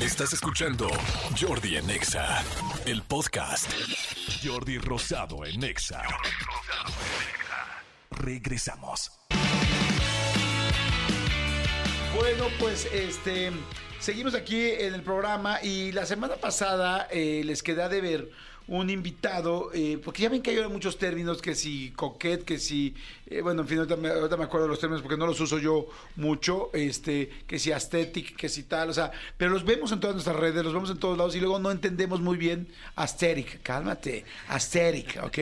Estás escuchando Jordi en Exa, el podcast. Jordi Rosado en Exa. Regresamos. Bueno, pues este seguimos aquí en el programa y la semana pasada eh, les queda de ver un invitado, eh, porque ya ven que hay muchos términos, que si coquet, que si, eh, bueno, en fin, ahorita me, ahorita me acuerdo de los términos porque no los uso yo mucho, este, que si aesthetic, que si tal, o sea, pero los vemos en todas nuestras redes, los vemos en todos lados y luego no entendemos muy bien aesthetic, cálmate, aesthetic, ok.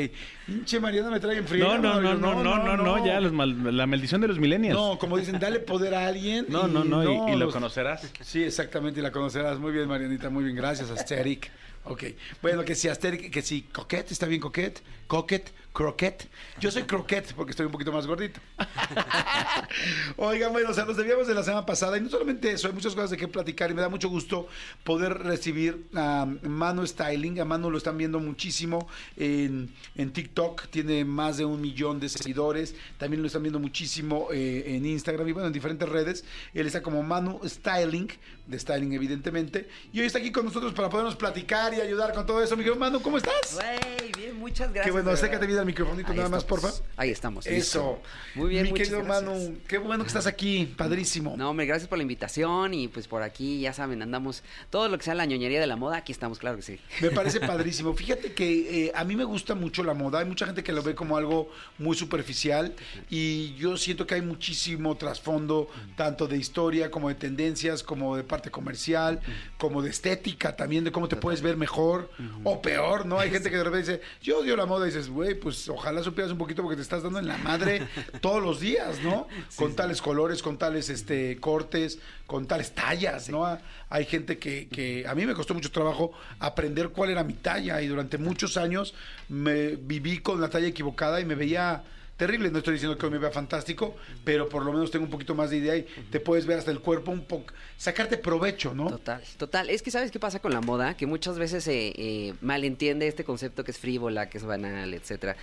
Pinche Mariana me trae en frío. No, no, no, no, no, no, no, ya los mal- la maldición de los millennials. No, como dicen, dale poder a alguien. No, y no, no, y- y, lo los- conocerás. Sí, exactamente, y la conocerás. Muy bien, Marianita, muy bien. Gracias, Asterix. Ok. Bueno, que si Asterix, que si Coquette, ¿está bien Coquette? Coquette, Croquette. Yo soy Croquette porque estoy un poquito más gordito. Oigan, bueno, o sea, nos debíamos de la semana pasada y no solamente eso, hay muchas cosas de qué platicar y me da mucho gusto poder recibir a Manu Styling. A Manu lo están viendo muchísimo en, en TikTok, tiene más de un millón de seguidores. También lo están viendo muchísimo eh, en Instagram y bueno, en diferentes redes. Él está como Manu Styling, de Styling evidentemente. Y hoy está aquí con nosotros para podernos platicar y ayudar con todo eso. Mi querido Manu, ¿cómo estás? Güey, bien, muchas gracias. Qué bueno, de acércate bien al microfonito nada más, porfa. Ahí estamos. Eso. listo. Muy bien, Mi querido gracias. Manu, qué bueno que estás aquí, padrísimo. No, hombre, gracias por la invitación y pues por aquí, ya saben, andamos todo lo que sea la ñoñería de la moda, aquí estamos, claro que sí. Me parece padrísimo. Fíjate que eh, a mí me gusta mucho la moda. Hay mucha gente que lo ve como algo muy superficial y yo siento que hay muchísimo trasfondo, tanto de historia como de tendencias, como de parte comercial, como de estética también, de cómo te puedes ver mejor o peor, ¿no? Hay gente que de repente dice, yo odio la moda dices, güey, pues ojalá supieras un poquito porque te estás dando en la madre todos los días, ¿no? con tales colores, con tales este, cortes, con tales tallas, ¿no? Ah, Hay gente que, que a mí me costó mucho trabajo aprender cuál era mi talla y durante muchos años me viví con la talla equivocada y me veía terrible. No estoy diciendo que hoy me vea fantástico, pero por lo menos tengo un poquito más de idea y te puedes ver hasta el cuerpo un poco, sacarte provecho, ¿no? Total, total. Es que sabes qué pasa con la moda, que muchas veces se eh, malentiende este concepto que es frívola, que es banal, etcétera.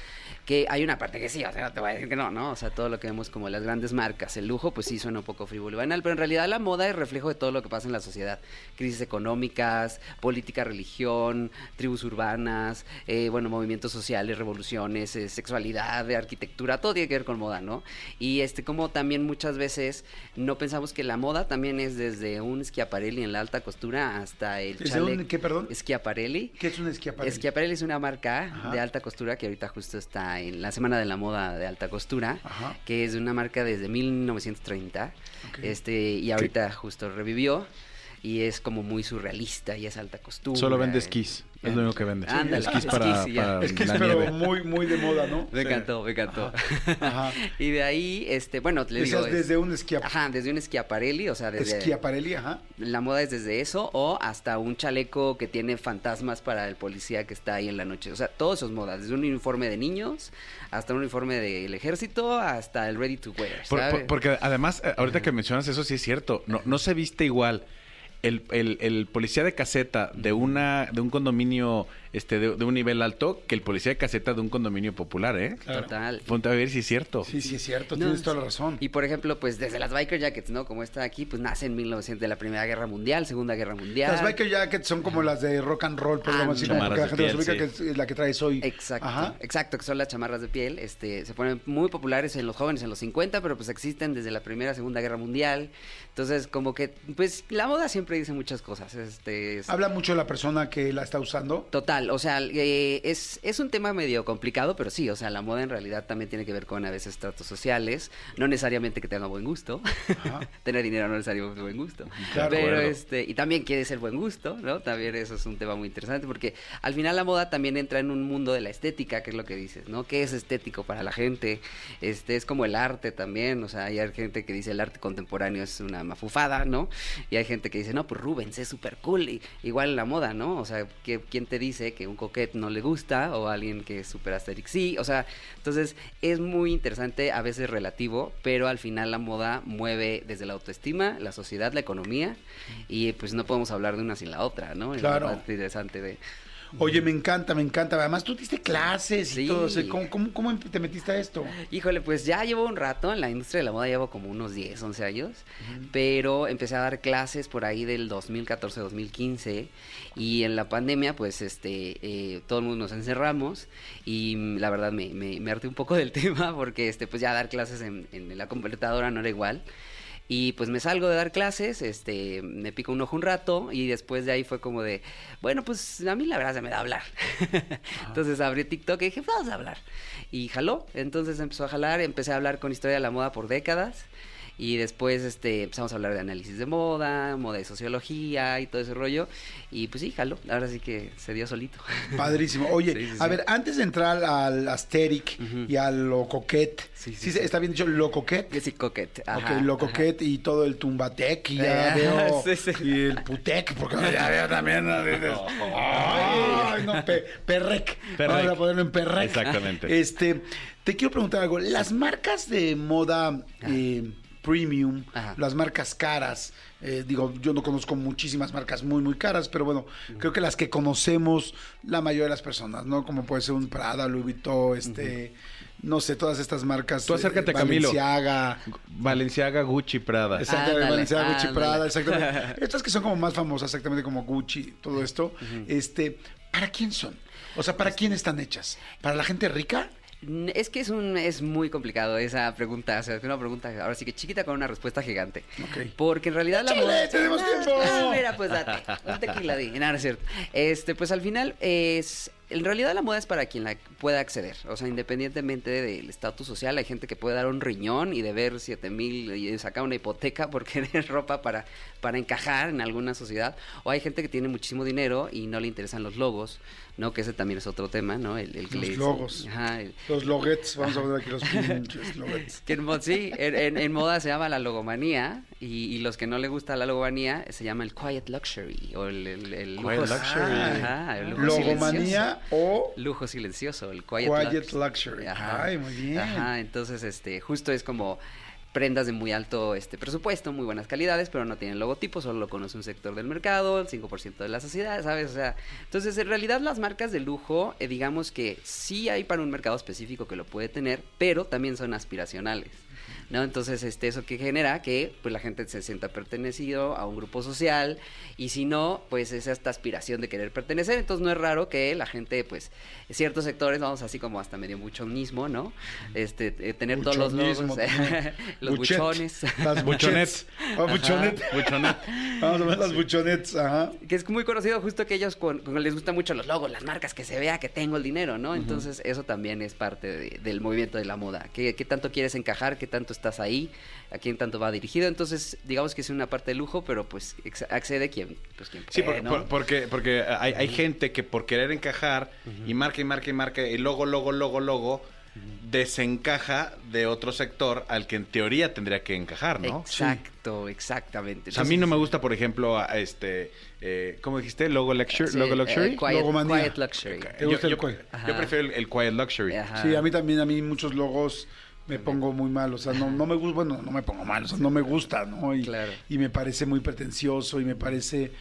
Que hay una parte que sí, o sea, no te voy a decir que no, ¿no? O sea, todo lo que vemos como las grandes marcas, el lujo, pues sí suena un poco frívolo y banal, pero en realidad la moda es reflejo de todo lo que pasa en la sociedad. Crisis económicas, política, religión, tribus urbanas, eh, bueno, movimientos sociales, revoluciones, eh, sexualidad, de arquitectura, todo tiene que ver con moda, ¿no? Y este, como también muchas veces no pensamos que la moda también es desde un Schiaparelli en la alta costura hasta el ¿Desde un chaleco. qué, perdón? Schiaparelli. ¿Qué es un esquiaparelli? Schiaparelli es una marca Ajá. de alta costura que ahorita justo está en la Semana de la Moda de Alta Costura, Ajá. que es una marca desde 1930. Ok. Este, y ahorita justo revivió y es como muy surrealista y es alta costura. Solo vende esquís. Es lo único que vende. Ándale, esquís para, esquís para la pero nieve. muy, muy de moda, ¿no? Me encantó, me encantó. Ajá. y de ahí, este, bueno, le digo. Es- desde un esquia- Ajá, desde un Schiaparelli, o sea, desde. esquiaparelli, ajá. La moda es desde eso o hasta un chaleco que tiene fantasmas para el policía que está ahí en la noche. O sea, todo eso es moda. Desde un uniforme de niños hasta un uniforme del ejército hasta el ready to wear. Por- ¿sabe? por- porque además, eh, ahorita que mencionas eso, sí es cierto. No, no se viste igual el, el- el policía de caseta de una de un condominio este de, de un nivel alto que el policía de caseta de un condominio popular, ¿eh? Total. Ponte a ver si es cierto. Sí, sí, es cierto, No, tienes toda la razón. Y por ejemplo, pues desde las biker jackets, ¿no? Como está aquí, pues nace en 1900 de la Primera Guerra Mundial, Segunda Guerra Mundial. Las biker jackets son como las de rock and roll, como chamarras que la gente piel, ubica, sí. que es la que traes hoy. Exacto, Ajá. exacto, que son las chamarras de piel, este, se ponen muy populares en los jóvenes en los 50, pero pues existen desde la Primera, Segunda Guerra Mundial. Entonces, como que, pues la moda siempre dice muchas cosas, este, es- Habla mucho de la persona que la está usando. Total, o sea, eh, es, es un tema medio complicado, pero sí, o sea, la moda en realidad también tiene que ver con a veces tratos sociales, no necesariamente que tenga buen gusto, tener dinero no necesariamente buen gusto, Claro. pero este, y también quiere ser buen gusto, ¿no? También eso es un tema muy interesante, porque al final la moda también entra en un mundo de la estética, que es lo que dices, ¿no? ¿Qué es estético para la gente? Este, es como el arte también, o sea, hay gente que dice el arte contemporáneo es una mafufada, ¿no? Y hay gente que dice, no, pues Rubens es súper cool, y, igual la moda, ¿no? O sea, ¿qué- ¿quién te dice que un coquet no le gusta o alguien que es súper asterix sí? O sea, entonces es muy interesante, a veces relativo, pero al final la moda mueve desde la autoestima, la sociedad, la economía, y pues no podemos hablar de una sin la otra, ¿no? Es Claro. bastante interesante de... Oye, me encanta, me encanta. Además, tú diste clases y Sí. todo. o sea, ¿cómo, cómo, cómo te metiste a esto? Híjole, pues ya llevo un rato en la industria de la moda, llevo como unos 10, 11 años, pero empecé a dar clases por ahí del 2014, 2015 y en la pandemia pues este eh, todo el mundo nos encerramos y la verdad me, me, me harté un poco del tema porque este pues ya dar clases en, en la computadora no era igual. Y pues me salgo de dar clases, este, me pico un ojo un rato y después de ahí fue como de, bueno, pues a mí la verdad se me da hablar. Entonces abrí TikTok y dije, vamos a hablar. Y jaló, entonces empezó a jalar, empecé a hablar con historia de la moda por décadas. Y después este, empezamos a hablar de análisis de moda, moda y sociología y todo ese rollo. Y pues sí, jaló. Ahora sí que se dio solito. Padrísimo. Oye, Sí, sí, a sí. ver, antes de entrar al Asteric y al Lo Coquet, Sí, sí, ¿sí, sí. está bien dicho Lo Coquet? Que sí, coquet. Ok, Lo ajá. Coquet y todo el Tumbatec y ya Ah, veo sí, sí. y el Putec, porque ya veo también ¿no? Dices, ay, no, pe- Perrec. Perrec. Vamos a ponerlo en Perrec. Exactamente. Este, te quiero preguntar algo. Las marcas de moda eh, premium, Ajá. las marcas caras, eh, digo, yo no conozco muchísimas marcas muy, muy caras, pero bueno, creo que las que conocemos la mayoría de las personas, ¿no? Como puede ser un Prada, Louis Vuitton, este, no sé, todas estas marcas. Tú acércate, Camilo. Balenciaga. Valenciaga, Gucci, Prada. Exactamente, Ándale, Balenciaga, Gucci. Prada, exactamente. Estas que son como más famosas, exactamente como Gucci, todo esto. Este, ¿para quién son? O sea, ¿para quién están hechas? ¿Para la gente rica? Es que es un es muy complicado esa pregunta, o sea, es una pregunta ahora sí que chiquita con una respuesta gigante. Ok. Porque en realidad la ¡Échale, moda tenemos Ah, tiempo! ah, mira, pues date, un tequila di, no es cierto. Este, pues al final es en realidad la moda es para quien la pueda acceder, o sea, independientemente del estatus social, hay gente que puede dar un riñón y deber siete mil y sacar una hipoteca por querer ropa para, para encajar en alguna sociedad, o hay gente que tiene muchísimo dinero y no le interesan los logos, ¿no? Que ese también es otro tema, ¿no? El, el que Los logos. Ajá, el- Los loguets, vamos a ver aquí los pinches loguets. que en, mo- sí, en, en- en moda se llama la logomanía y, y los que no le gusta la logomanía se llama el quiet luxury o el, el, el Quiet luxury. Ajá, el lujo Logomanía o lujo silencioso, el quiet, Quiet lux- Luxury. Ay, muy bien. Ajá, entonces este justo es como prendas de muy alto este presupuesto, muy buenas calidades, pero no tienen logotipo, solo lo conoce un sector del mercado, el 5% de la sociedad, ¿sabes? O sea, entonces en realidad las marcas de lujo, eh, digamos que sí hay para un mercado específico que lo puede tener, pero también son aspiracionales. ¿No? Entonces, este, eso que genera que pues la gente se sienta pertenecido a un grupo social y si no, pues es esta aspiración de querer pertenecer. Entonces no es raro que la gente, pues, ciertos sectores, vamos así como hasta medio buchonismo, ¿no? Este, eh, tener todos los logos, los Buchet. buchones. Las buchonets. Ah, buchonet. Buchonet. Vamos a ver las buchonets, ajá. que es muy conocido justo que ellos con, con- les gustan mucho los logos, las marcas, que se vea que tengo el dinero, ¿no? Entonces eso también es parte de- del movimiento de la moda. ¿Qué, qué tanto quieres encajar? ¿Qué tanto estás ahí? ¿A quién tanto va dirigido? Entonces digamos que es una parte de lujo, pero pues accede quien, pues, quien Sí, puede, por- ¿no? por- porque, porque hay, hay gente que por querer encajar y marca y marca y marca y logo, logo, logo, logo, desencaja de otro sector al que en teoría tendría que encajar, ¿no? Exacto, exactamente. O sea, a mí no me gusta, por ejemplo, a- este, eh, ¿cómo dijiste? Logo Luxury. sí, Logo eh, Luxury. quiet, Logomanía. quiet luxury. ¿Te Yo, prefiero el, el Quiet Luxury. Ajá. Sí, a mí también, a mí muchos logos me pongo muy mal, o sea, no, no me gusta, bueno, no me pongo mal, o sea, no me gusta, ¿no? Y, Claro. y me parece muy pretencioso y me parece,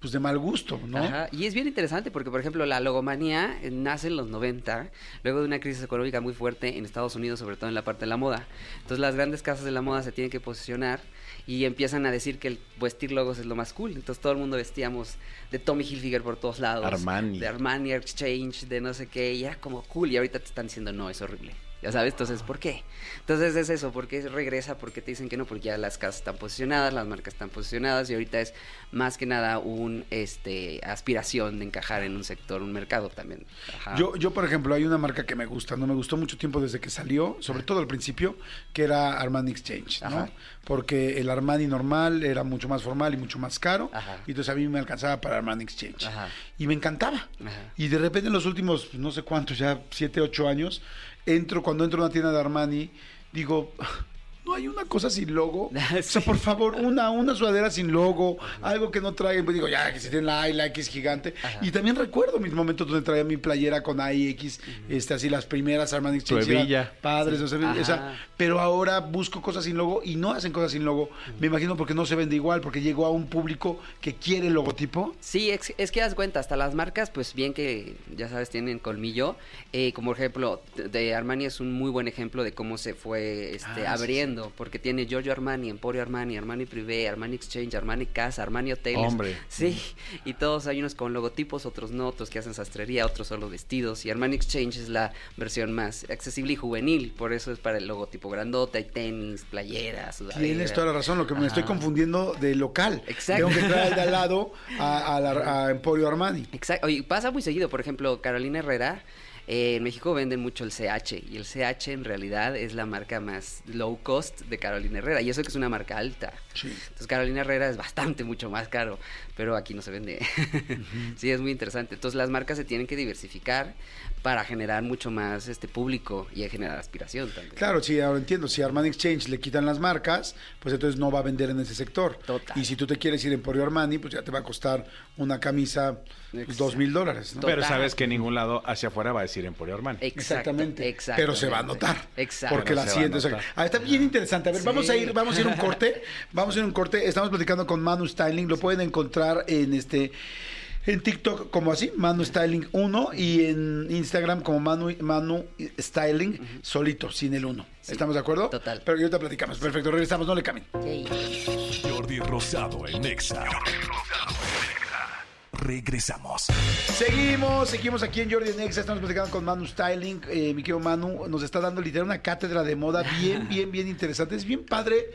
pues, de mal gusto, ¿no? Ajá, Y es bien interesante porque, por ejemplo, la logomanía eh, nace en los 90, luego de una crisis económica muy fuerte en Estados Unidos, sobre todo en la parte de la moda. Entonces las grandes casas de la moda se tienen que posicionar y empiezan a decir que el vestir logos es lo más cool. Entonces todo el mundo vestíamos de Tommy Hilfiger por todos lados. Armani. De Armani Exchange, de no sé qué, y era como cool. Y ahorita te están diciendo, no, es horrible. Ya sabes, entonces, ¿por qué? Entonces es eso, ¿por qué regresa? ¿Por qué te dicen que no? Porque ya las casas están posicionadas, las marcas están posicionadas y ahorita es más que nada un este aspiración de encajar en un sector, un mercado también. Ajá. Yo, yo, por ejemplo, hay una marca que me gusta, no me gustó mucho tiempo desde que salió, sobre todo al principio, que era Armani Exchange, ¿no? Ajá. Porque el Armani normal era mucho más formal y mucho más caro, Ajá. y entonces a mí me alcanzaba para Armani Exchange. Y me encantaba. Y de repente en los últimos, no sé cuántos, ya siete, ocho años, entro, cuando entro a una tienda de Armani, digo, no hay una cosa sin logo. O sea, Sí. por favor, una, una sudadera sin logo, algo que no traigan. Pues digo, ya, que si tienen la I, la X gigante. Y también recuerdo mis momentos donde traía mi playera con A y X, este, así las primeras Armani Exchange. Padres, o sea, o sea, pero ahora busco cosas sin logo y no hacen cosas sin logo. Me imagino porque no se vende igual, porque llegó a un público que quiere el logotipo. Sí, es, es que das cuenta, hasta las marcas, pues bien que ya sabes, tienen colmillo. Eh, como ejemplo, de- Armani es un muy buen ejemplo de cómo se fue este, Ah, sí, porque tiene Giorgio Armani, Emporio Armani, Armani Privé, Armani Exchange, Armani Casa, Armani Hoteles. Hombre. Sí, y todos hay unos con logotipos, otros no, otros que hacen sastrería, otros solo vestidos. Y Armani Exchange es la versión más accesible y juvenil, por eso es para el logotipo grandote, hay tenis, playeras. Tienes toda la razón, lo que me Ajá. estoy confundiendo de local. Exacto. Tengo que traer al de al lado a, a la- a Emporio Armani. Exacto, y pasa muy seguido, por ejemplo, Carolina Herrera, eh, en México venden mucho el CH y el CH en realidad es la marca más low cost de Carolina Herrera y eso que es una marca alta. Sí. Entonces Carolina Herrera es bastante mucho más caro, pero aquí no se vende. sí, es muy interesante. Entonces las marcas se tienen que diversificar para generar mucho más este público y generar aspiración también. Claro, sí, ahora entiendo. Si a Armani Exchange le quitan las marcas, pues entonces no va a vender en ese sector. Total. Y si tú te quieres ir a Emporio Armani, pues ya te va a costar una camisa pues, dos mil dólares. Pero sabes que en ningún lado hacia afuera va a decir Emporio Armani. Exacto, Exactamente. exactamente. Pero se va a notar. Exacto. Porque la siguiente. ah, está bien interesante. A ver, vamos a ir, vamos a ir a un corte. Vamos a ir a un corte. Estamos platicando con Manu Styling. Lo pueden encontrar en este. En TikTok como así, Manu Styling 1 y en Instagram como Manu, Manu Styling solito, sin el 1. Sí. ¿Estamos de acuerdo? Total. Pero ahorita platicamos. Perfecto, regresamos, no le cambien. Yay. Jordi Rosado en Exa. Regresamos. Seguimos, seguimos aquí en Jordi Nexa, estamos platicando con Manu Styling. Eh, mi querido Manu nos está dando literal una cátedra de moda bien, bien, bien interesante. Es bien padre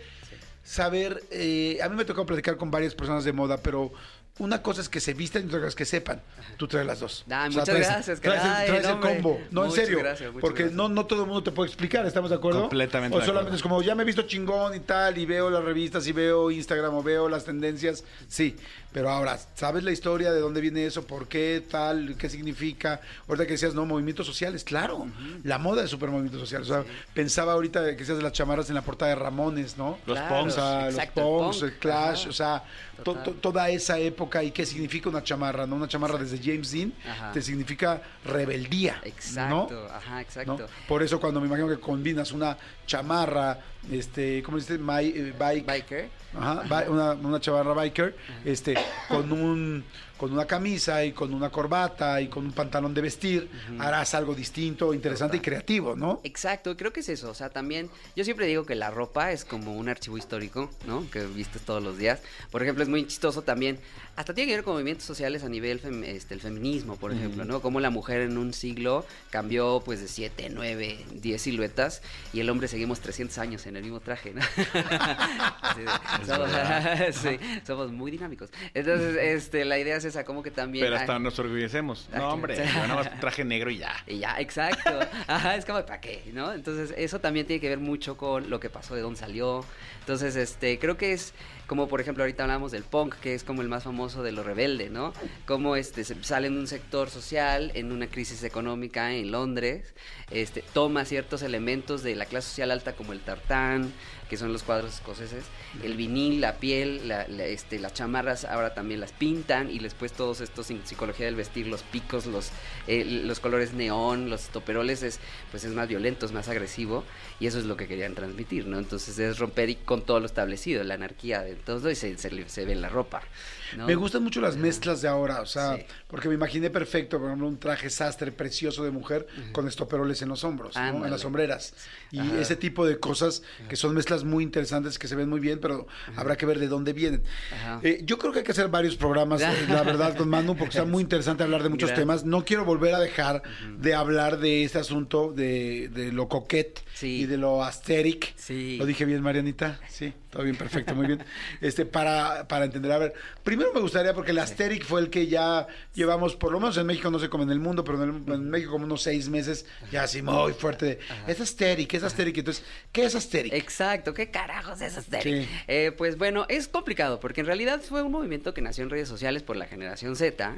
saber, eh, a mí me tocó platicar con varias personas de moda, pero una cosa es que se vistan y otra cosa es que sepan. Tú traes las dos. Muchas gracias, Traes, caray, traes el combo. No, en serio. gracias, porque gracias. no, no todo el mundo te puede explicar, ¿estamos de acuerdo? Completamente O solamente acuerdo. es como, ya me he visto chingón y tal, y veo las revistas, y veo Instagram, o veo las tendencias. Sí, pero ahora, ¿sabes la historia de dónde viene eso? ¿Por qué tal? ¿Qué significa? Ahorita que decías, no, movimientos sociales, claro. La moda es súper movimiento social. O sea, pensaba ahorita que decías de las chamarras en la portada de Ramones, ¿no? Los Claro. O sea, los punks, punk. el clash, Ajá. o sea, to- Total. to- toda esa época y qué significa una chamarra, ¿no? Una chamarra desde James Dean Ajá. te significa rebeldía. Exacto, ¿no? ajá, ¿no? exacto. Por eso cuando me imagino que combinas una chamarra, este, ¿cómo dices? My, eh, bike, Biker. Ajá, una, una chamarra biker, este, con un con una camisa y con una corbata y con un pantalón de vestir, harás algo distinto, interesante y creativo, ¿no? Exacto, creo que es eso. O sea, también, yo siempre digo que la ropa es como un archivo histórico, ¿no? Que vistes todos los días. Por ejemplo, es muy chistoso también. Hasta tiene que ver con movimientos sociales a nivel fem- este, el feminismo, por ejemplo, ¿no? Como la mujer en un siglo cambió pues de 7, 9, 10 siluetas y el hombre seguimos 300 años en el mismo traje, ¿no? De, somos, sí, somos muy dinámicos. Entonces, este, la idea es esa, como que también... Pero hasta nos orgullecemos. No, hombre, claro. yo nada más traje negro y ya. y ya, exacto. Ajá, es como, ¿para qué? ¿No? Entonces, eso también tiene que ver mucho con lo que pasó, de dónde salió. Entonces, este, creo que es como, por ejemplo, ahorita hablamos del punk, que es como el más famoso de lo rebelde, ¿no? Como este, sale en un sector social, en una crisis económica en Londres, este, toma ciertos elementos de la clase social alta, como el tartán, que son los cuadros escoceses, el vinil, la piel, la- la- este, las chamarras ahora también las pintan y después todos estos en psicología del vestir, los picos, los, eh, los colores neón, los toperoles es pues es más violento, es más agresivo y eso es lo que querían transmitir, ¿no? Entonces es romper y con todo lo establecido, la anarquía de todo y se, se, se ve en la ropa, ¿no? Me gustan mucho las mezclas de ahora, o sea, Sí. porque me imaginé perfecto, por ejemplo, un traje sastre precioso de mujer con estoperoles en los hombros, ¿no? en las sombreras. Y Ajá. ese tipo de cosas que son mezclas muy interesantes, que se ven muy bien, pero habrá que ver de dónde vienen. Eh, yo creo que hay que hacer varios programas, eh, la verdad, con Manu, porque está muy interesante hablar de muchos Gracias. temas. No quiero volver a dejar de hablar de este asunto de, de lo coquet Sí. y de lo asteric. Sí. ¿Lo dije bien, Marianita? Sí, todo bien, perfecto, muy bien. este, para, para entender. A ver, primero me gustaría, porque el Asterix fue el que ya llevamos, por lo menos en México, no sé cómo en el mundo, pero en, el- en México como unos seis meses, ya así muy fuerte. de, es Asterix, es Asterix. Entonces, ¿qué es Asterix? Exacto, ¿qué carajos es Asterix? Sí. Eh, pues bueno, es complicado porque en realidad fue un movimiento que nació en redes sociales por la generación Z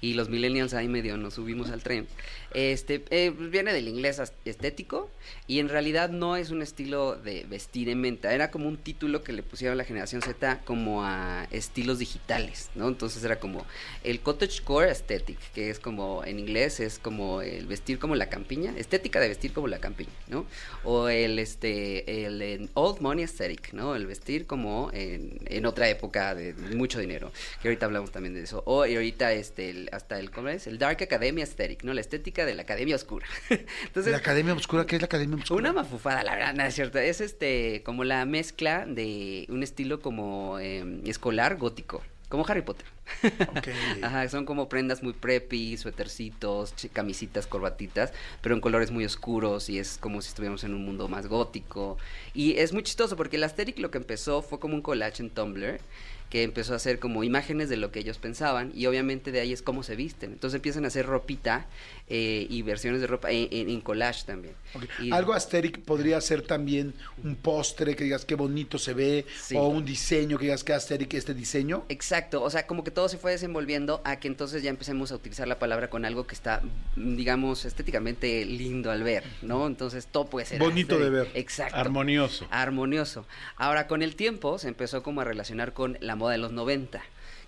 y los millennials ahí medio nos subimos al tren. Este eh, viene del inglés estético y en realidad no es un estilo de vestir en venta, era como un título que le pusieron la generación Z como a estilos digitales, ¿no? Entonces era como el cottagecore aesthetic, que es como en inglés es como el vestir como la campiña, estética de vestir como la campiña, ¿no? O el este el old money aesthetic, ¿no? El vestir como en, en otra época de mucho dinero, que ahorita hablamos también de eso. O ahorita este el- hasta el ¿cómo es? El dark academia aesthetic, ¿no? La estética de la academia oscura. Entonces, ¿La Academia Obscura? ¿Qué es la Academia Obscura? una mafufada, la verdad, no es cierto. Es este como la mezcla de un estilo como eh, escolar gótico, como Harry Potter. Ajá, son como prendas muy preppy, suétercitos, camisitas, corbatitas, pero en colores muy oscuros y es como si estuviéramos en un mundo más gótico. Y es muy chistoso porque el Asterix lo que empezó fue como un collage en Tumblr que empezó a hacer como imágenes de lo que ellos pensaban y obviamente de ahí es cómo se visten. Entonces empiezan a hacer ropita eh, y versiones de ropa en, en- en collage también. Y- Algo Asterix podría ser también un postre que digas qué bonito se ve, Sí. o un diseño que digas que Asterix este diseño. Exacto, o sea, como que todo se fue desenvolviendo a que entonces ya empecemos a utilizar la palabra con algo que está, digamos, estéticamente lindo al ver, ¿no? Entonces todo puede ser Bonito de ver. Exacto. Armonioso. Armonioso. Ahora, con el tiempo se empezó como a relacionar con la moda de los 90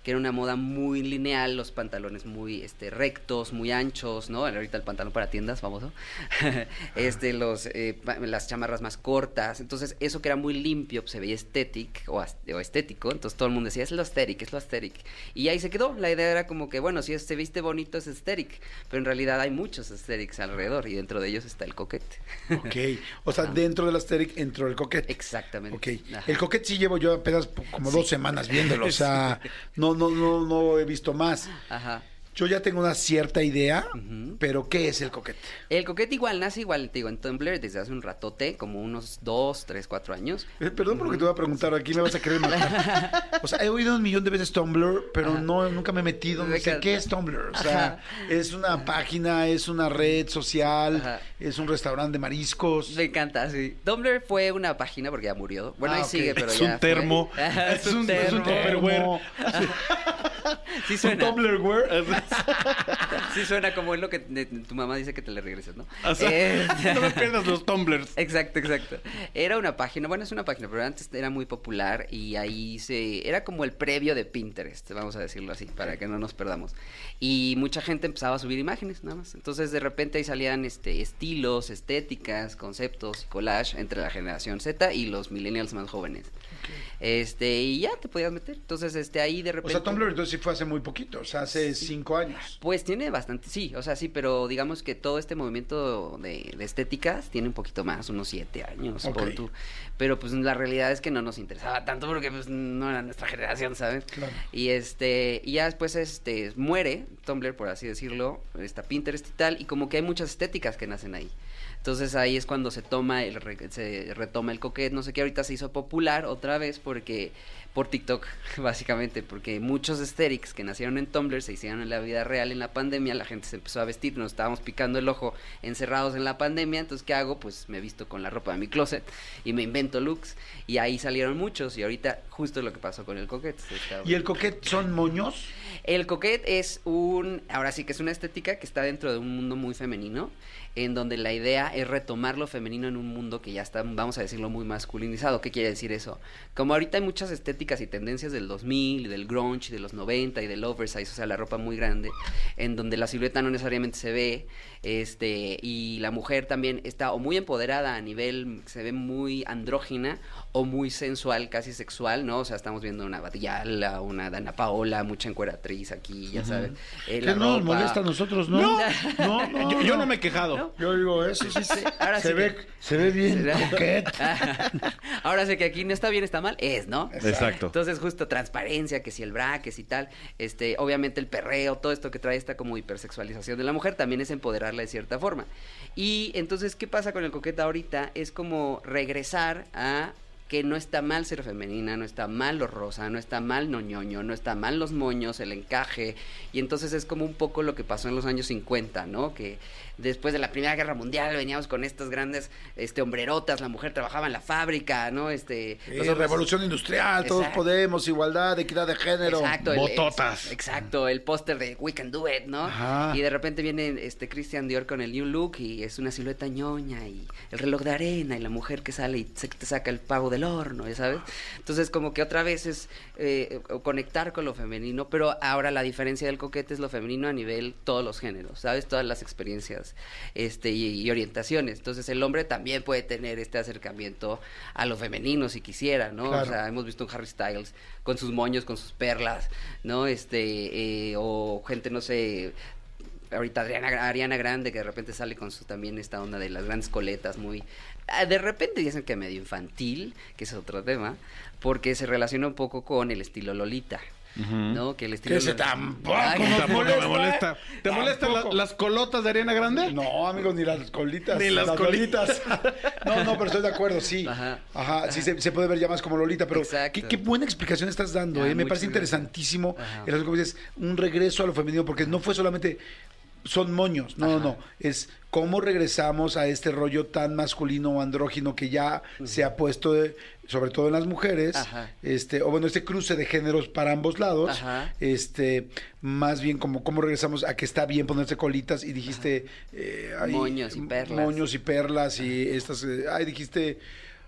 que era una moda muy lineal, los pantalones muy este, rectos, muy anchos, ¿no? Ahorita el pantalón para tiendas, famoso. este, los, eh, las chamarras más cortas. Entonces, eso que era muy limpio, pues, se veía estético o, estético. Entonces, todo el mundo decía, es lo estético, es lo estético. Y ahí se quedó. La idea era como que, bueno, si se viste bonito, es estético. Pero en realidad hay muchos estéticos alrededor y dentro de ellos está el coquete. Ok. O sea, Ajá. dentro del Asterix entró el coquete. Exactamente. Ok. Ajá. El coquete sí llevo yo apenas como dos semanas viéndolo. O sea, no, no, no, no he visto más. Ajá. Yo ya tengo una cierta idea, pero ¿qué es el coquete? El coquete igual nace igual, te digo, en Tumblr desde hace un ratote, como unos dos, tres, cuatro años. Eh, Perdón por lo que te voy a preguntar, aquí me vas a querer matar. O sea, he oído un millón de veces Tumblr, pero Ajá. no, nunca me he metido, no Me sé qué es Tumblr. O sea, Ajá. es una página, es una red social, Ajá. es un restaurante de mariscos. Me encanta, sí. Tumblr fue una página porque ya murió. Bueno, Ah, ahí ok. sigue, pero Es ya un termo. Es un- es un termo. Sí Un suena. Tumblrware. Sí suena como es lo que de- tu mamá dice que te le regreses, ¿no? O sea, Eh, no me pierdas los tumblers. Exacto, exacto. Era una página, bueno, es una página, pero antes era muy popular y ahí se era como el previo de Pinterest, vamos a decirlo así, para que no nos perdamos. Y mucha gente empezaba a subir imágenes, nada más. Entonces, de repente ahí salían este estilos, estéticas, conceptos, y collage entre la generación Z y los millennials más jóvenes. Este, y ya te podías meter. Entonces, este ahí de O repente sea, Tumblr entonces sí fue hace muy poquito, o sea, hace cinco años. pues tiene bastante, sí, o sea, sí, pero digamos que todo este movimiento de, de estéticas tiene un poquito más, unos siete años, tú. Pero pues la realidad es que no nos interesaba tanto porque pues no era nuestra generación, ¿sabes? Claro. Y este, y ya después este muere Tumblr, por así decirlo, está Pinterest y tal, y como que hay muchas estéticas que nacen ahí. Entonces ahí es cuando se toma el se retoma el coquete, no sé qué, ahorita se hizo popular otra vez porque por TikTok, básicamente, porque muchos aesthetics que nacieron en Tumblr se hicieron en la vida real en la pandemia, la gente se empezó a vestir, nos estábamos picando el ojo encerrados en la pandemia, entonces ¿qué hago? Pues me visto con la ropa de mi closet y me invento looks y ahí salieron muchos y ahorita justo lo que pasó con el coquete. ¿Y el coquete son moños? el coquete es un, ahora sí que es una estética que está dentro de un mundo muy femenino, en donde la idea es retomar lo femenino en un mundo que ya está, vamos a decirlo, muy masculinizado. ¿Qué quiere decir eso? Como ahorita hay muchas estéticas y tendencias del 2000, y del grunge, y de los 90 y del oversize, o sea, la ropa muy grande, en donde la silueta no necesariamente se ve, este, y la mujer también está o muy empoderada a nivel, se ve muy andrógina, o muy sensual, casi sexual, ¿no? O sea, estamos viendo una Batillala, una Dana Paola, mucha encueratriz aquí, ya sabes. Eh, ¿Qué la no nos molesta a nosotros, no? No. no, no, Yo, yo no me he quejado. ¿No? Yo digo, eso sí, sí. ahora se, sí ve, que- se ve bien. Ahora sé que aquí no está bien, está mal, es, ¿no? Exacto. Entonces, justo transparencia, que si el bra, que si tal, este, obviamente el perreo, todo esto que trae esta como hipersexualización de la mujer, también es empoderarla de cierta forma. Y entonces, ¿qué pasa con el coqueta ahorita? Es como regresar a que no está mal ser femenina, no está mal lo rosa, no está mal no ñoño, no está mal los moños, el encaje. Y entonces es como un poco lo que pasó en los años 50, ¿no? Que después de la Primera Guerra Mundial veníamos con estas grandes este, hombrerotas, la mujer trabajaba en la fábrica, ¿no? Este, revolución industrial, todos Exacto. podemos, igualdad, equidad de género. Exacto, el- Bototas. ex- exacto, el póster de We Can Do It, ¿no? Ajá. Y de repente viene este Christian Dior con el New Look y es una silueta ñoña y el reloj de arena y la mujer que sale y se te saca el pavo del horno, ¿ya sabes? Entonces como que otra vez es eh, conectar con lo femenino, pero ahora la diferencia del coquete es lo femenino a nivel todos los géneros, ¿sabes? Todas las experiencias este y, y orientaciones. Entonces el hombre también puede tener este acercamiento a lo femenino si quisiera, ¿no? Claro. O sea, hemos visto un Harry Styles con sus moños, con sus perlas, ¿no? Este, eh, o gente, no sé, ahorita Ariana, Ariana Grande, que de repente sale con su también esta onda de las grandes coletas, muy... ah, De repente dicen que medio infantil, que es otro tema, porque se relaciona un poco con el estilo Lolita. ¿No? Que el estilo Que ese Lolita- tampoco Ay, nos Tampoco molesta. me molesta. ¿Te molestan la- las colotas de Ariana Grande? No, amigos, ni las colitas. Ni las colitas. no, no, pero estoy de acuerdo, sí. Ajá. Ajá, sí se, se puede ver ya más como Lolita, pero qué, qué buena explicación estás dando, Ah, ¿eh? Me parece gracias. interesantísimo. Ajá. el asunto, como dices, un regreso a lo femenino, porque no fue solamente son moños, no, no, Ajá. no, es cómo regresamos a este rollo tan masculino o andrógino que ya se ha puesto, de- sobre todo en las mujeres, Ajá. este, o bueno, este cruce de géneros para ambos lados, Ajá. este, más bien como cómo regresamos a que está bien ponerse colitas y dijiste eh, ay, Moños y perlas. moños y perlas y estas, eh, ay, dijiste,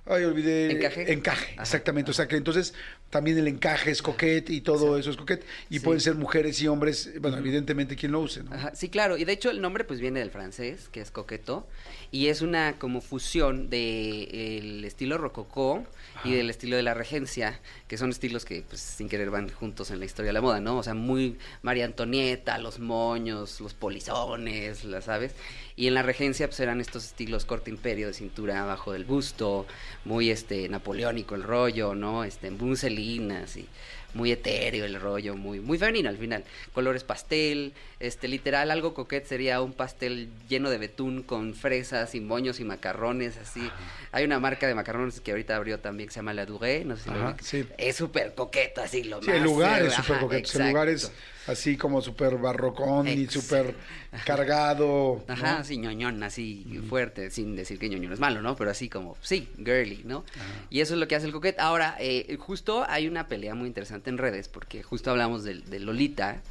ay, olvidé. ¿Encaje? Encaje, exactamente. O sea que entonces también el encaje es coquete y todo eso es coquete. Y Sí. pueden ser mujeres y hombres, bueno, evidentemente quien lo use, ¿no? Ajá, sí, claro. Y de hecho el nombre pues viene del francés, que es coqueto, y es una como fusión de el estilo rococó y del estilo de la regencia, que son estilos que pues sin querer van juntos en la historia de la moda, ¿no? O sea, muy María Antonieta, los moños, los polizones, ¿la sabes? Y en la regencia pues eran estos estilos corte imperio de cintura abajo del busto, muy este napoleónico el rollo, ¿no? Este muselinas y muy etéreo el rollo, muy muy femenino al final. Colores pastel, este literal algo coquete sería un pastel lleno de betún con fresas y moños y macarrones así. Hay una marca de macarrones que ahorita abrió también que se llama La Duguay, no sé si lo Ajá, ubicas. sí. Es súper coqueto así lo Sí, más. el lugar eh, es súper ajá, coqueto. El lugar es. Así como súper barrocón y súper cargado. ¿no? Ajá, sí, ñoñón, así fuerte, sin decir que ñoñón es malo, ¿no? Pero así como, sí, girly, ¿no? Y eso es lo que hace el coquete. Ahora, eh, justo hay una pelea muy interesante en redes, porque justo hablamos del de Lolita,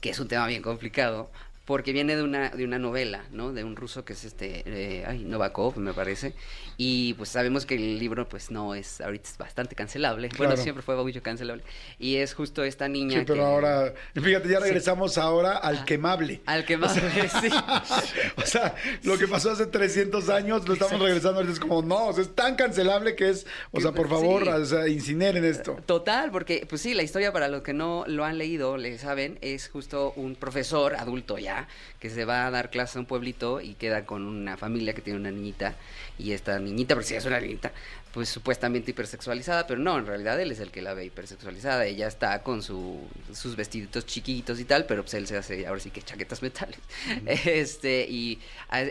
que es un tema bien complicado, porque viene de una, de una novela, ¿no? De un ruso que es este, eh, ay, Novakov, me parece, y pues sabemos que el libro, pues no es, ahorita es bastante cancelable, bueno, siempre fue mucho cancelable, y es justo esta niña Sí, pero que- ahora, fíjate, ya regresamos ahora al quemable. Al que más sí. O sea, lo que pasó hace 300 años lo estamos Exacto. regresando ahorita es como, no, o sea, es tan cancelable que es, o sea, por favor, Sí. o sea, incineren esto. Total, porque pues sí, la historia para los que no lo han leído, le saben, es justo un profesor adulto ya que se va a dar clases a un pueblito y queda con una familia que tiene una niñita y esta niñita, porque sí es una niñita, pues supuestamente hipersexualizada, pero no, en realidad él es el que la ve hipersexualizada, ella está con su, sus vestiditos chiquitos y tal, pero pues él se hace ahora sí que chaquetas metales. Este, y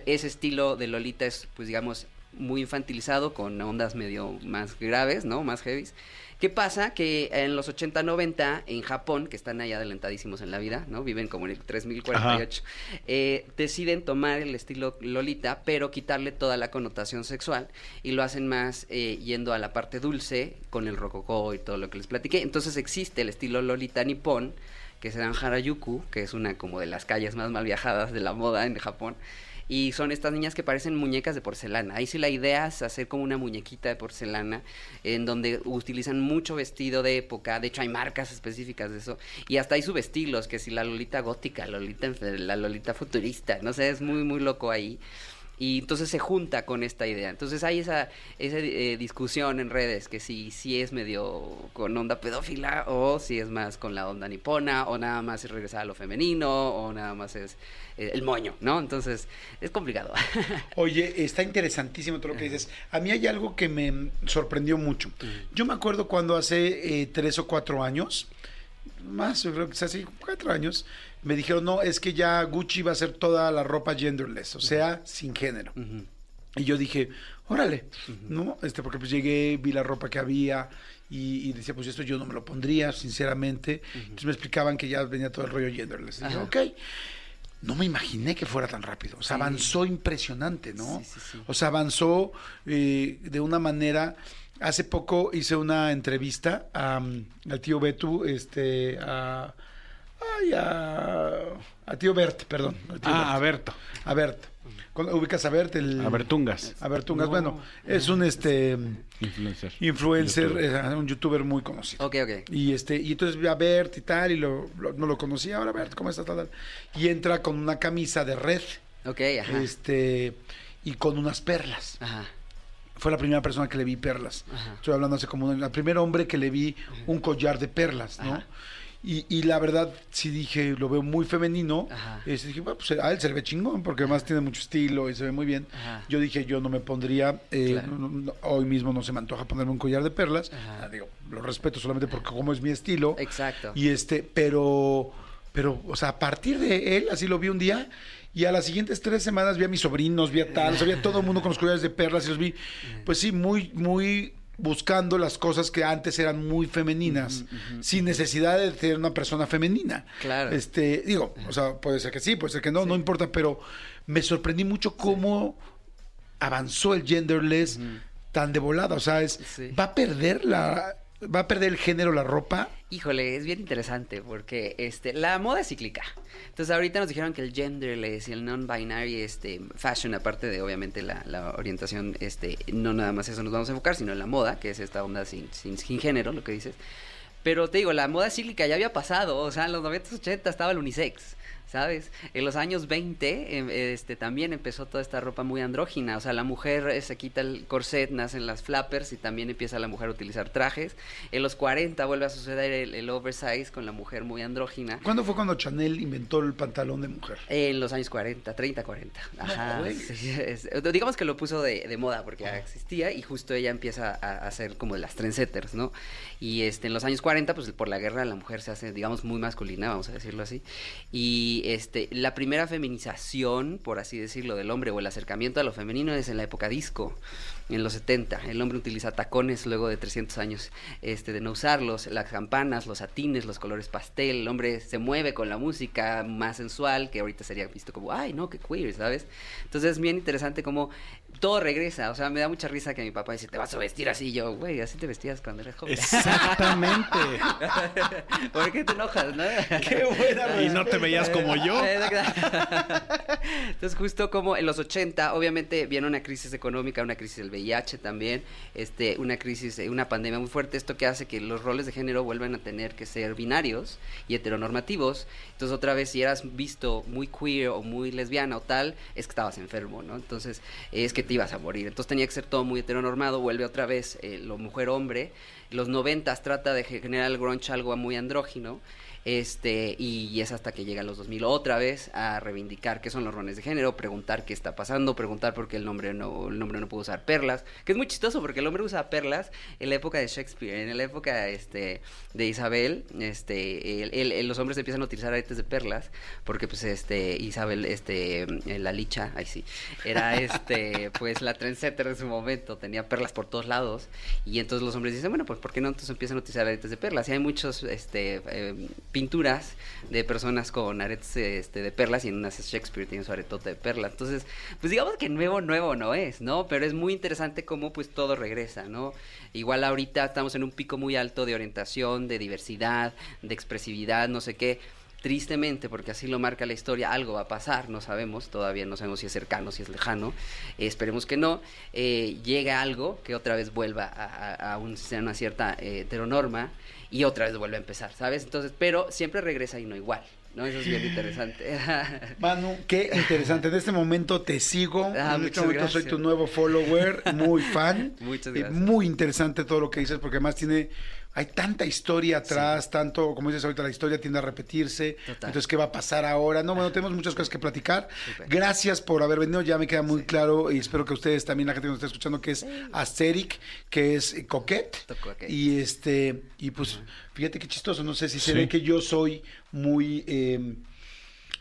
ese estilo de Lolita es pues digamos muy infantilizado con ondas medio más graves, ¿no? Más heavies. ¿Qué pasa? Que en los 80-90 en Japón, que están allá adelantadísimos en la vida, ¿no? Viven como en el 3048, eh, deciden tomar el estilo Lolita, pero quitarle toda la connotación sexual y lo hacen más eh, yendo a la parte dulce con el rococó y todo lo que les platiqué. Entonces existe el estilo Lolita nipón, que se dan Harajuku, que es una como de las calles más mal viajadas de la moda en Japón. Y son estas niñas que parecen muñecas de porcelana. Ahí sí la idea es hacer como una muñequita de porcelana, en donde utilizan mucho vestido de época. De hecho, hay marcas específicas de eso. Y hasta hay subestilos, que si la Lolita gótica, Lolita, la Lolita futurista. No sé, es muy, muy loco ahí. Y entonces se junta con esta idea. Entonces hay esa, esa eh, discusión en redes que si, si es medio con onda pedófila o si es más con la onda nipona o nada más es regresar a lo femenino o nada más es eh, el moño, ¿no? Entonces es complicado. Oye, está interesantísimo todo lo que dices. A mí hay algo que me sorprendió mucho. Yo me acuerdo cuando hace eh, tres o cuatro años, más, yo creo que así, cuatro años, me dijeron, no, es que ya Gucci va a hacer toda la ropa genderless, o sea, sin género. Y yo dije, órale, ¿no? Este, porque pues llegué, vi la ropa que había y, y decía, pues esto yo no me lo pondría, sinceramente. Entonces me explicaban que ya venía todo el rollo genderless. Y dije, ok. No me imaginé que fuera tan rápido. O sea, Sí. avanzó impresionante, ¿no? Sí, sí, sí. O sea, avanzó eh, de una manera. Hace poco hice una entrevista a, um, al tío Betu, este, a, ay, a, a tío Bert, perdón. tío Ah, Bert. Aberto. A Bert. Ubicas a Bert, el. Abertungas. A Bertungas. Bueno, es un este Influencer. influencer, YouTuber. eh, un youtuber muy conocido. Ok, ok. Y este, y entonces vi a Bert y tal, y lo, lo- no lo conocía, ahora Bert, ¿cómo estás? Tal, tal. Y entra con una camisa de red, Ok, ajá. este, y con unas perlas. Ajá. Fue la primera persona que le vi perlas. Ajá. Estoy hablando hace como un, el primer hombre que le vi un collar de perlas, ¿no? Y, y la verdad, sí dije, lo veo muy femenino. Dije, bueno, pues a él se le ve chingón, porque además tiene mucho estilo y se ve muy bien. Ajá. Yo dije, yo no me pondría, eh, Claro. no- no- no, hoy mismo no se me antoja ponerme un collar de perlas. Ah, digo, lo respeto solamente porque como es mi estilo. Exacto. Y este, pero, pero, o sea, a partir de él, así lo vi un día. Y a las siguientes tres semanas vi a mis sobrinos, vi a tal, vi a todo el mundo con los collares de perlas y los vi, pues sí, muy, muy buscando las cosas que antes eran muy femeninas, sin necesidad de tener una persona femenina. Claro. Este, digo, o sea, puede ser que sí, puede ser que no, no importa, pero me sorprendí mucho cómo avanzó el genderless tan de volada. O sea, es, Sí. va a perder la, va a perder el género la ropa. Híjole, es bien interesante porque este, la moda es cíclica. Entonces ahorita nos dijeron que el genderless y el non-binary este, fashion, aparte de obviamente la, la orientación, este, no nada más eso nos vamos a enfocar, sino en la moda, que es esta onda sin, sin, sin género, lo que dices. Pero te digo, la moda cíclica ya había pasado, o sea, en los 90, 80 estaba el unisex. ¿Sabes? En los años 20 em, este, también empezó toda esta ropa muy andrógina. O sea, la mujer eh, se quita el corset, nacen las flappers y también empieza la mujer a utilizar trajes. En los 40 vuelve a suceder el, el oversize con la mujer muy andrógina. ¿Cuándo fue cuando Chanel inventó el pantalón de mujer? En los años 40, 30, 40. Ajá. güey. sí, es- digamos que lo puso de, de moda porque ya existía y justo ella empieza a, a hacer como de las trendsetters, ¿no? Y este, en los años 40, pues por la guerra la mujer se hace, digamos, muy masculina, vamos a decirlo así. Y este, la primera feminización, por así decirlo, del hombre o el acercamiento a lo femenino es en la época disco, en los 70. El hombre utiliza tacones luego de 300 años este, de no usarlos, las campanas, los satines, los colores pastel. El hombre se mueve con la música más sensual, que ahorita sería visto como, ay, no, qué queer, ¿sabes? Entonces es bien interesante como todo regresa. O sea, me da mucha risa que mi papá dice, te vas a vestir así. Y yo, güey, así te vestías cuando eras joven. Exactamente. ¿Por qué te enojas, no? ¡Qué buena y no te veías como yo. Entonces, justo como en los 80, obviamente viene una crisis económica, una crisis del VIH también, este, una crisis, eh, una pandemia muy fuerte, esto que hace que los roles de género vuelvan a tener que ser binarios y heteronormativos. Entonces, otra vez, si eras visto muy queer o muy lesbiana o tal, es que estabas enfermo, ¿no? Entonces, es que te ibas a morir. Entonces, tenía que ser todo muy heteronormado, vuelve otra vez eh, lo mujer-hombre. Los noventas trata de generar el grunge algo muy andrógino. Este, y es hasta que llega a los 2000 otra vez a reivindicar qué son los roles de género, preguntar qué está pasando, preguntar por qué el nombre no, el nombre no puede usar perlas, que es muy chistoso porque el hombre usa perlas en la época de Shakespeare, en la época este, de Isabel, este, el- los hombres empiezan a utilizar aretes de perlas, porque pues este, Isabel, este, la licha, ay sí, era este, pues la trendsetter de su momento, tenía perlas por todos lados, y entonces los hombres dicen, bueno, pues ¿por qué no entonces empiezan a utilizar aretes de perlas? Y hay muchos, este, eh, pinturas de personas con aretes este, de perlas y en unas Shakespeare tiene su aretote de perlas. Entonces, pues digamos que nuevo, nuevo no es, ¿no? Pero es muy interesante cómo pues todo regresa, ¿no? Igual ahorita estamos en un pico muy alto de orientación, de diversidad, de expresividad, no sé qué. Tristemente, porque así lo marca la historia, algo va a pasar, no sabemos, todavía no sabemos si es cercano, si es lejano, esperemos que no, eh, llega algo que otra vez vuelva a, un- una cierta eh, heteronorma y otra vez vuelve a empezar, ¿sabes? Entonces, pero siempre regresa y no igual, ¿no? Eso es bien interesante. Manu, qué interesante. En este momento te sigo. Ah, en este momento soy tu nuevo follower, muy fan. Muchas gracias. muy interesante todo lo que dices, porque además tiene. Hay tanta historia atrás, tanto, como dices ahorita, la historia tiende a repetirse. Total. Entonces, ¿qué va a pasar ahora? No, bueno, tenemos muchas cosas que platicar. Gracias por haber venido, ya me queda muy claro y espero que ustedes también, la gente que nos está escuchando, que es Asteric, que es eh, Coquette. Coquette. Y este, y pues, fíjate qué chistoso, no sé si se ve que yo soy muy. eh,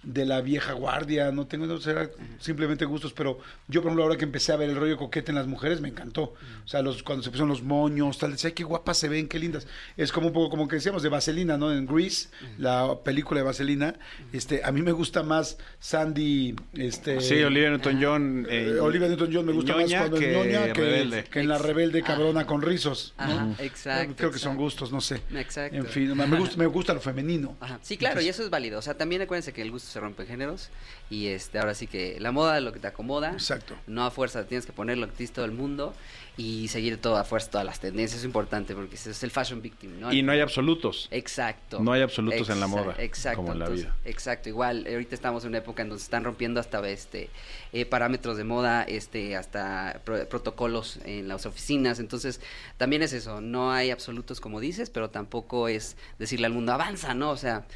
de la vieja guardia, no tengo, no será simplemente gustos, pero yo, por ejemplo, ahora que empecé a ver el rollo coquete en las mujeres, me encantó. O sea, los, cuando se pusieron los moños, tal, decía, "Ay, qué guapas se ven, qué lindas. Es como un poco como que decíamos de Vaselina, ¿no? En Grease, la película de Vaselina, este, a mí me gusta más Sandy, este... Sí, Olivia Newton-John. eh, Olivia Newton-John me gusta más cuando es que ñoña que, rebelde. que en la rebelde cabrona con rizos, ¿no? Ajá, exacto, Creo que son gustos, no sé. Exacto. En fin, me gusta, me gusta lo femenino. Ajá. Sí, claro, y eso es válido. O sea, también acuérdense que el gusto se rompe en géneros. Y este, ahora sí que la moda lo que te acomoda. Exacto. No a fuerza tienes que poner lo que te dice todo el mundo y seguir todo a fuerza todas las tendencias. Es importante porque es el fashion victim, ¿no? Y no hay absolutos. Exacto. No hay absolutos en la moda, Exacto. como en la entonces, vida. Exacto. Igual, ahorita estamos en una época en donde se están rompiendo hasta este eh, parámetros de moda, este, hasta pro- protocolos en las oficinas. Entonces, también es eso. No hay absolutos como dices, pero tampoco es decirle al mundo avanza, ¿no? O sea.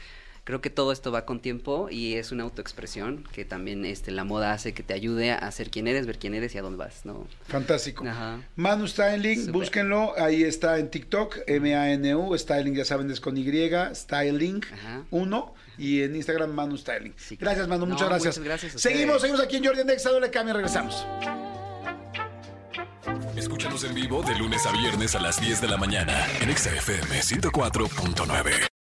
Creo que todo esto va con tiempo y es una autoexpresión que también este, la moda hace que te ayude a ser quien eres, ver quién eres y a dónde vas, ¿no? Fantástico. Ajá. Manu Styling, Súper. búsquenlo, ahí está en TikTok, M-A-N-U, Styling, ya saben, es con Y, Styling Ajá. 1, y en Instagram Manu Styling. Sí, gracias, Manu, no, muchas gracias. muchas gracias a seguimos, seguimos aquí en Jordi Nexa, no le cambien, regresamos. Escúchanos en vivo de lunes a viernes a las 10 de la mañana en Exa FM 104.9.